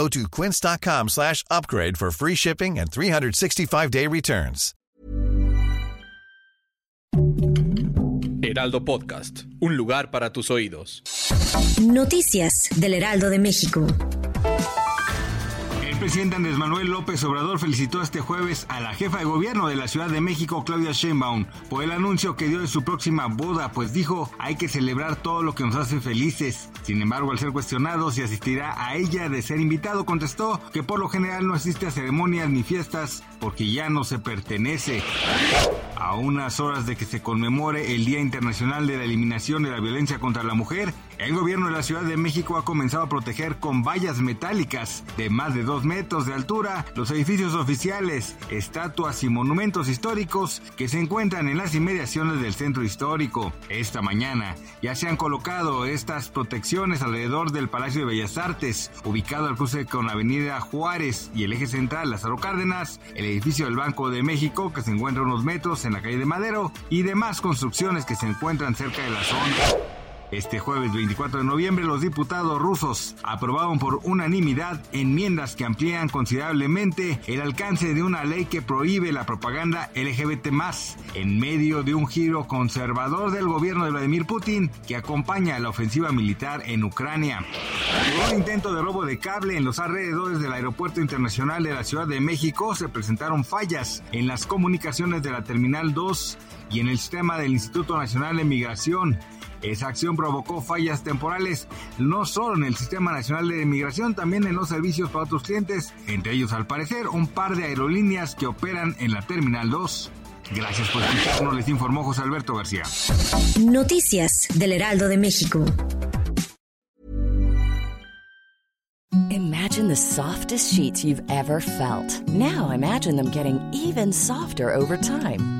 Go to quince.com slash upgrade for free shipping and 365-day returns. Heraldo Podcast, un lugar para tus oídos. Noticias del Heraldo de México. Presidente Andrés Manuel López Obrador felicitó este jueves a la jefa de gobierno de la Ciudad de México, Claudia Sheinbaum, por el anuncio que dio de su próxima boda, pues dijo, hay que celebrar todo lo que nos hace felices. Sin embargo, al ser cuestionado si asistirá a ella de ser invitado, contestó que por lo general no asiste a ceremonias ni fiestas porque ya no se pertenece. A unas horas de que se conmemore el Día Internacional de la Eliminación de la Violencia contra la Mujer, el gobierno de la Ciudad de México ha comenzado a proteger con vallas metálicas de más de dos metros de altura los edificios oficiales, estatuas y monumentos históricos que se encuentran en las inmediaciones del centro histórico. Esta mañana ya se han colocado estas protecciones alrededor del Palacio de Bellas Artes, ubicado al cruce con la Avenida Juárez y el eje central Lázaro Cárdenas, el edificio del Banco de México que se encuentra unos metros en la calle de Madero y demás construcciones que se encuentran cerca de la zona. Este jueves 24 de noviembre los diputados rusos aprobaron por unanimidad enmiendas que amplían considerablemente el alcance de una ley que prohíbe la propaganda LGBT en medio de un giro conservador del gobierno de Vladimir Putin que acompaña la ofensiva militar en Ucrania. Un intento de robo de cable en los alrededores del Aeropuerto Internacional de la Ciudad de México se presentaron fallas en las comunicaciones de la Terminal 2 y en el sistema del Instituto Nacional de Migración. Esa acción provocó fallas temporales no solo en el Sistema Nacional de Migración, también en los servicios para otros clientes, entre ellos al parecer un par de aerolíneas que operan en la Terminal 2. Gracias por escucharnos, les informó José Alberto García. Noticias del Heraldo de México. Imagine the softest sheets you've ever felt. Now imagine them getting even softer over time.